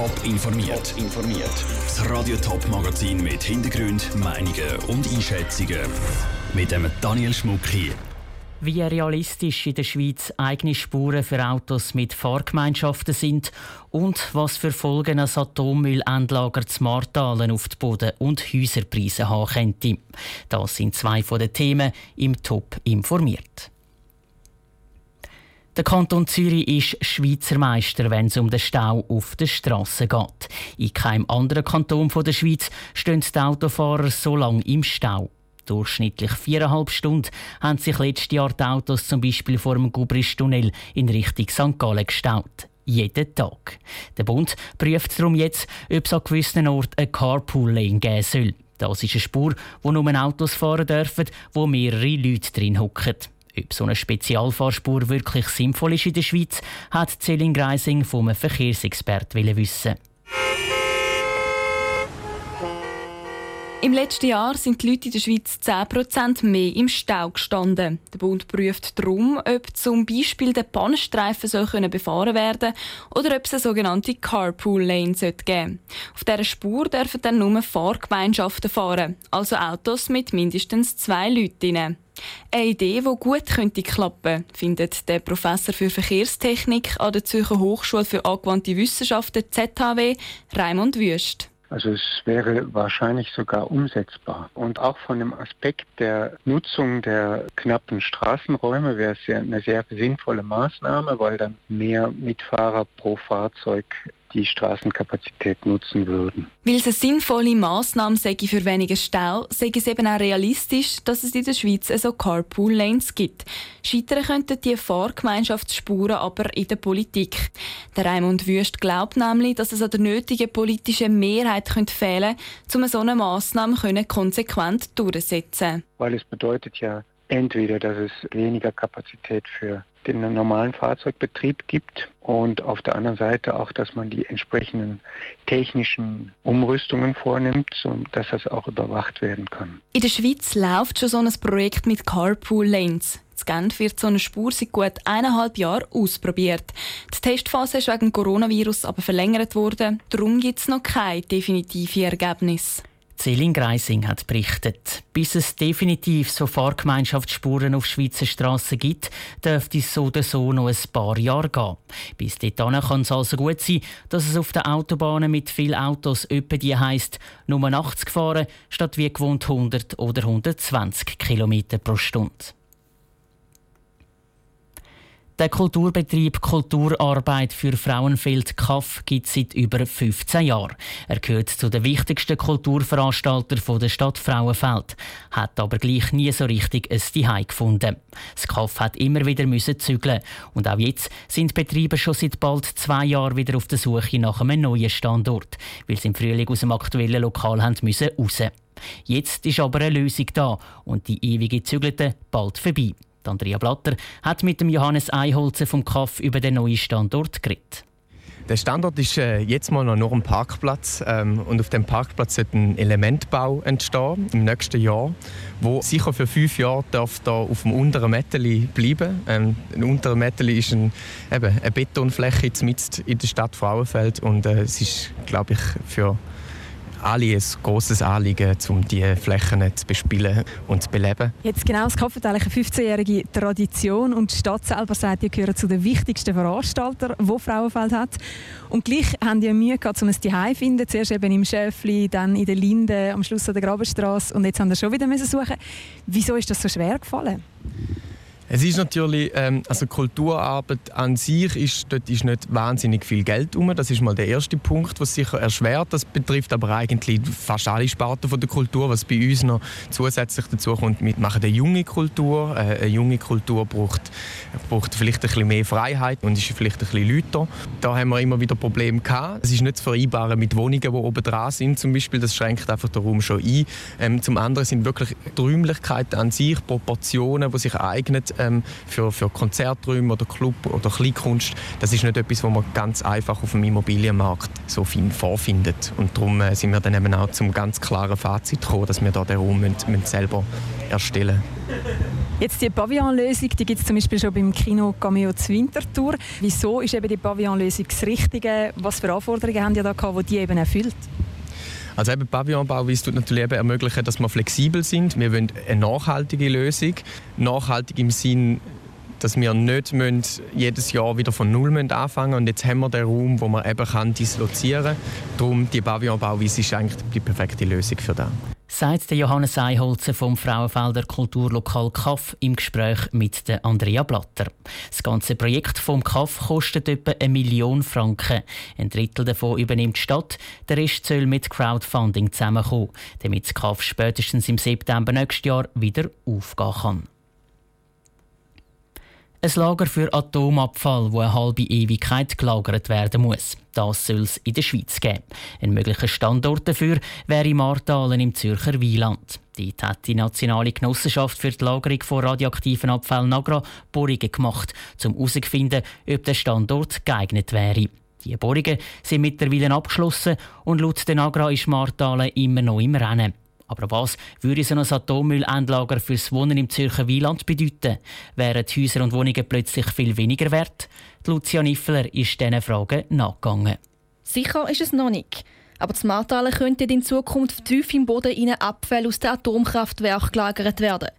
Top informiert. informiert. Das Radio Top Magazin mit Hintergrund, Meinungen und Einschätzungen mit dem Daniel Schmuck hier. Wie realistisch in der Schweiz eigene Spuren für Autos mit Fahrgemeinschaften sind und was für Folgen ein Atommüllendlager zu Martalen auf die Boden- und Häuserpreise haben könnte. Das sind zwei von den Themen im Top informiert. Der Kanton Zürich ist Schweizer Meister, wenn es um den Stau auf den Strassen geht. In keinem anderen Kanton der Schweiz stehen die Autofahrer so lange im Stau. Durchschnittlich viereinhalb Stunden haben sich letztes Jahr die Autos zum Beispiel vor dem Gubristunnel in Richtung St. Gallen gestaut. Jeden Tag. Der Bund prüft darum jetzt, ob es an gewissen Orten eine Carpool-Lane geben soll. Das ist eine Spur, wo nur Autos fahren dürfen, wo mehrere Leute drin hocken. Ob so eine Spezialfahrspur wirklich sinnvoll ist in der Schweiz, hat Celine Greising vom Verkehrsexpert wissen. Im letzten Jahr sind die Leute in der Schweiz 10% mehr im Stau gestanden. Der Bund prüft darum, ob zum Beispiel der Pannenstreifen befahren werden oder ob es eine sogenannte Carpool-Lane geben Auf dieser Spur dürfen dann nur Fahrgemeinschaften fahren, also Autos mit mindestens zwei Leuten. Eine Idee, die gut könnte klappen, findet der Professor für Verkehrstechnik an der Zürcher Hochschule für angewandte Wissenschaften ZHW, Raimund Wüst. Also es wäre wahrscheinlich sogar umsetzbar. Und auch von dem Aspekt der Nutzung der knappen Straßenräume wäre es ja eine sehr sinnvolle Maßnahme, weil dann mehr Mitfahrer pro Fahrzeug die Straßenkapazität nutzen würden. Weil es eine sinnvolle Massnahme sei für weniger Stau, sei es eben auch realistisch, dass es in der Schweiz so Carpool-Lanes gibt. Scheitern könnten die Fahrgemeinschaftsspuren aber in der Politik. Der Raimund Wüst glaubt nämlich, dass es an der nötigen politischen Mehrheit könnte fehlen könnte, um so eine Massnahme konsequent durchzusetzen. Weil es bedeutet ja entweder, dass es weniger Kapazität für den normalen Fahrzeugbetrieb gibt und auf der anderen Seite auch, dass man die entsprechenden technischen Umrüstungen vornimmt, sodass das auch überwacht werden kann. In der Schweiz läuft schon so ein Projekt mit Carpool Lanes. In Genf wird so eine Spur seit gut eineinhalb Jahren ausprobiert. Die Testphase ist wegen Coronavirus aber verlängert worden. Darum gibt es noch kein definitives Ergebnis. Celine Greising hat berichtet. Bis es definitiv so Fahrgemeinschaftsspuren auf Schweizer Strassen gibt, dürfte es so oder so noch ein paar Jahre gehen. Bis dahin kann es also gut sein, dass es auf den Autobahnen mit vielen Autos öppe die heisst, nur 80 fahren, statt wie gewohnt 100 oder 120 km pro Stunde. Der Kulturbetrieb Kulturarbeit für Frauenfeld KAF gibt es seit über 15 Jahren. Er gehört zu den wichtigsten Kulturveranstaltern der Stadt Frauenfeld, hat aber gleich nie so richtig ein Zuhause gefunden. Das KAF hat immer wieder zügeln und auch jetzt sind Betriebe schon seit bald zwei Jahren wieder auf der Suche nach einem neuen Standort, weil sie im Frühling aus dem aktuellen Lokal haben müssen raus. Jetzt ist aber eine Lösung da und die ewige Zügelte bald vorbei. Andrea Blatter hat mit dem Johannes Eiholzer vom KAF über den neuen Standort geredet. Der Standort ist äh, jetzt mal noch nur ein Parkplatz ähm, und auf dem Parkplatz wird ein Elementbau entstehen im nächsten Jahr, wo sicher für fünf Jahre darf da auf dem unteren Metteli bleiben. Ähm, ein unteren Metteli ist ein, eben, eine Betonfläche mitten in der Stadt Frauenfeld und äh, es ist, glaube ich, für alle ein grosses Anliegen, um diese Flächen zu bespielen und zu beleben. Jetzt genau, es hat eine 15-jährige Tradition und die Stadt selber sagt, ihr gehört zu den wichtigsten Veranstaltern, die Frauenfeld hat. Und gleich haben die Mühe gehabt, um Zuhause zu finden. Zuerst eben im Schäfli, dann in der Linde, am Schluss an der Grabenstraße und jetzt haben wir schon wieder suchen. Wieso ist das so schwer gefallen? Es ist natürlich, ähm, also Kulturarbeit an sich ist, dort ist nicht wahnsinnig viel Geld rum. Das ist mal der erste Punkt, was sicher erschwert. Das betrifft aber eigentlich fast alle Sparten von der Kultur. Was bei uns noch zusätzlich dazu kommt, wir machen eine junge Kultur. Äh, eine junge Kultur braucht, braucht vielleicht ein bisschen mehr Freiheit und ist vielleicht ein bisschen lauter. Da haben wir immer wieder Probleme gehabt. Es ist nicht zu vereinbaren mit Wohnungen, die oben dran sind zum Beispiel. Das schränkt einfach den Raum schon ein. Ähm, zum anderen sind wirklich die Räumlichkeiten an sich, Proportionen, die sich eignen ähm, für, für Konzerträume oder Club oder Kleinkunst. Das ist nicht etwas, was man ganz einfach auf dem Immobilienmarkt so viel vorfindet. Und darum äh, sind wir dann eben auch zum ganz klaren Fazit gekommen, dass wir da den Raum müssen, müssen selber erstellen. Jetzt die Pavillonlösung, die gibt es zum Beispiel schon beim Kino Cameo Winterthur. Wieso ist eben die Pavillonlösung das Richtige? Was für Anforderungen haben die da gehabt, die die eben erfüllt? Also eben Pavillonbau tut natürlich eben ermöglichen, dass wir flexibel sind. Wir wollen eine nachhaltige Lösung. Nachhaltig im Sinn dass wir nicht jedes Jahr wieder von Null anfangen müssen. Und jetzt haben wir den Raum, wo man eben kann dislozieren kann. Darum die Pavillonbauweise ist eigentlich die perfekte Lösung für das. Sagt Johannes Eiholzer vom Frauenfelder Kulturlokal Kaff im Gespräch mit der Andrea Blatter. Das ganze Projekt vom Kaff kostet etwa eine Million Franken. Ein Drittel davon übernimmt die Stadt, der Rest soll mit Crowdfunding zusammenkommen, damit das Kaff spätestens im September nächstes Jahr wieder aufgehen kann. Ein Lager für Atomabfall, wo eine halbe Ewigkeit gelagert werden muss. Das soll es in der Schweiz geben. Ein möglicher Standort dafür wäre Martalen im Zürcher Wieland. Dort hat die Nationale Genossenschaft für die Lagerung von radioaktiven Abfällen NAGRA Bohrungen gemacht, um herauszufinden, ob der Standort geeignet wäre. Die Bohrungen sind mittlerweile abgeschlossen und laut der NAGRA ist Martalen immer noch im Rennen. Aber was würde so ein Atommüllendlager fürs Wohnen im Zürcher Wieland bedeuten? Wären die Häuser und Wohnungen plötzlich viel weniger wert? Die Lucia Niffler ist diesen Fragen nachgegangen. Sicher ist es noch nicht. Aber das Martalen könnte in Zukunft tief im Boden in Abfälle aus dem Atomkraftwerk gelagert werden.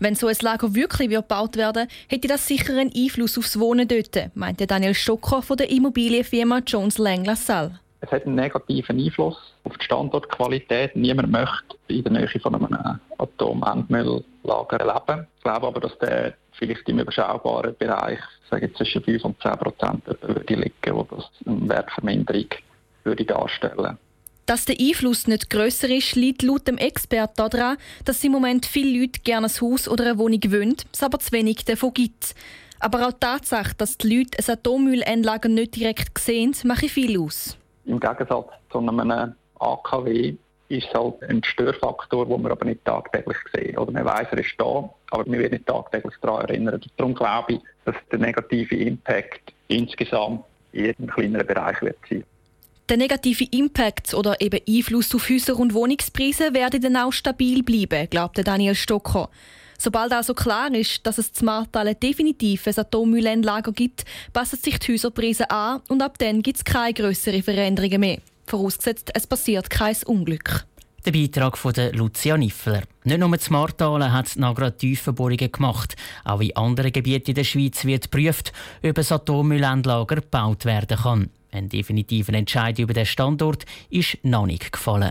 Wenn so ein Lager wirklich gebaut werden hätte das sicher einen Einfluss aufs Wohnen dort, meinte Daniel Stocker von der Immobilienfirma Jones Lang LaSalle. Es hat einen negativen Einfluss auf die Standortqualität. Niemand möchte in der Nähe von einem Atomendmülllager leben. Ich glaube aber, dass der vielleicht im überschaubaren Bereich sage zwischen 5 und 10 Prozent würde liegen, wo das eine Wertverminderung würde darstellen dass der Einfluss nicht grösser ist, liegt laut dem Experten daran, dass im Moment viele Leute gerne ein Haus oder eine Wohnung wollen, es aber zu wenig davon gibt. Aber auch die Tatsache, dass die Leute ein Atommüllendlager nicht direkt sehen, macht viel aus. Im Gegensatz zu einem AKW ist es halt ein Störfaktor, den wir aber nicht tagtäglich sehen. Oder man weiß, er ist da, aber wir werden nicht tagtäglich daran erinnern. Darum glaube ich, dass der negative Impact insgesamt in jedem kleineren Bereich wird sein. Der negative Impact oder eben Einfluss auf Häuser und Wohnungspreise werden dann auch stabil bleiben, glaubt Daniel Stocker. Sobald also klar ist, dass es zum Martalen definitiv ein Atommüllendlager gibt, passen sich die Häuserpreise an und ab dann gibt es keine grösseren Veränderungen mehr. Vorausgesetzt, es passiert kein Unglück. Der Beitrag von Lucia Niffler. Nicht nur zu Martalen hat Nagra Tiefenbohrungen gemacht. Auch in anderen Gebieten in der Schweiz wird geprüft, ob ein Atommüllendlager gebaut werden kann. Ein definitiver Entscheid über den Standort ist noch nicht gefallen.